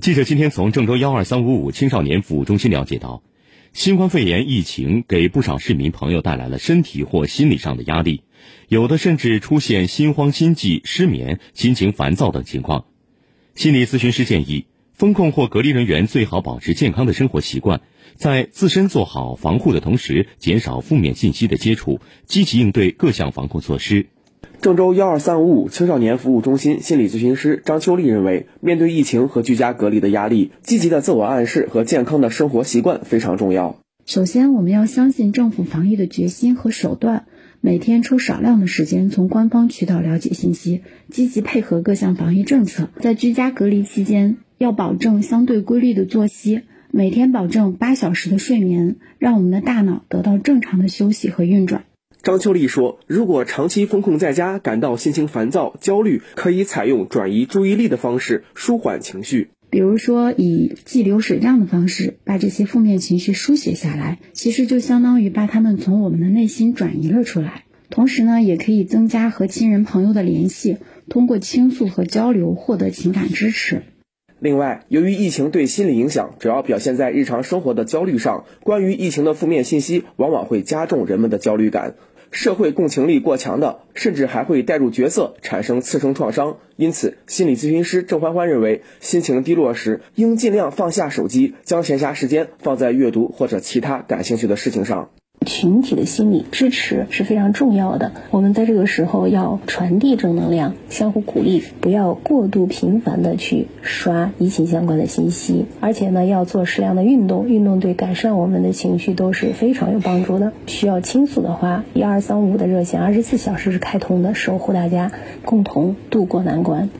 记者今天从郑州幺二三五五青少年服务中心了解到，新冠肺炎疫情给不少市民朋友带来了身体或心理上的压力，有的甚至出现心慌心悸、失眠、心情烦躁等情况。心理咨询师建议，风控或隔离人员最好保持健康的生活习惯，在自身做好防护的同时，减少负面信息的接触，积极应对各项防控措施。郑州幺二三五五青少年服务中心心理咨询师张秋丽认为，面对疫情和居家隔离的压力，积极的自我暗示和健康的生活习惯非常重要。首先，我们要相信政府防疫的决心和手段，每天抽少量的时间从官方渠道了解信息，积极配合各项防疫政策。在居家隔离期间，要保证相对规律的作息，每天保证八小时的睡眠，让我们的大脑得到正常的休息和运转。张秋丽说：“如果长期封控在家，感到心情烦躁、焦虑，可以采用转移注意力的方式舒缓情绪。比如说，以记流水账的方式，把这些负面情绪书写下来，其实就相当于把它们从我们的内心转移了出来。同时呢，也可以增加和亲人朋友的联系，通过倾诉和交流获得情感支持。另外，由于疫情对心理影响主要表现在日常生活的焦虑上，关于疫情的负面信息往往会加重人们的焦虑感。”社会共情力过强的，甚至还会带入角色，产生次生创伤。因此，心理咨询师郑欢欢认为，心情低落时，应尽量放下手机，将闲暇时间放在阅读或者其他感兴趣的事情上。群体的心理支持是非常重要的。我们在这个时候要传递正能量，相互鼓励，不要过度频繁的去刷疫情相关的信息。而且呢，要做适量的运动，运动对改善我们的情绪都是非常有帮助的。需要倾诉的话，一二三五的热线二十四小时是开通的，守护大家共同度过难关。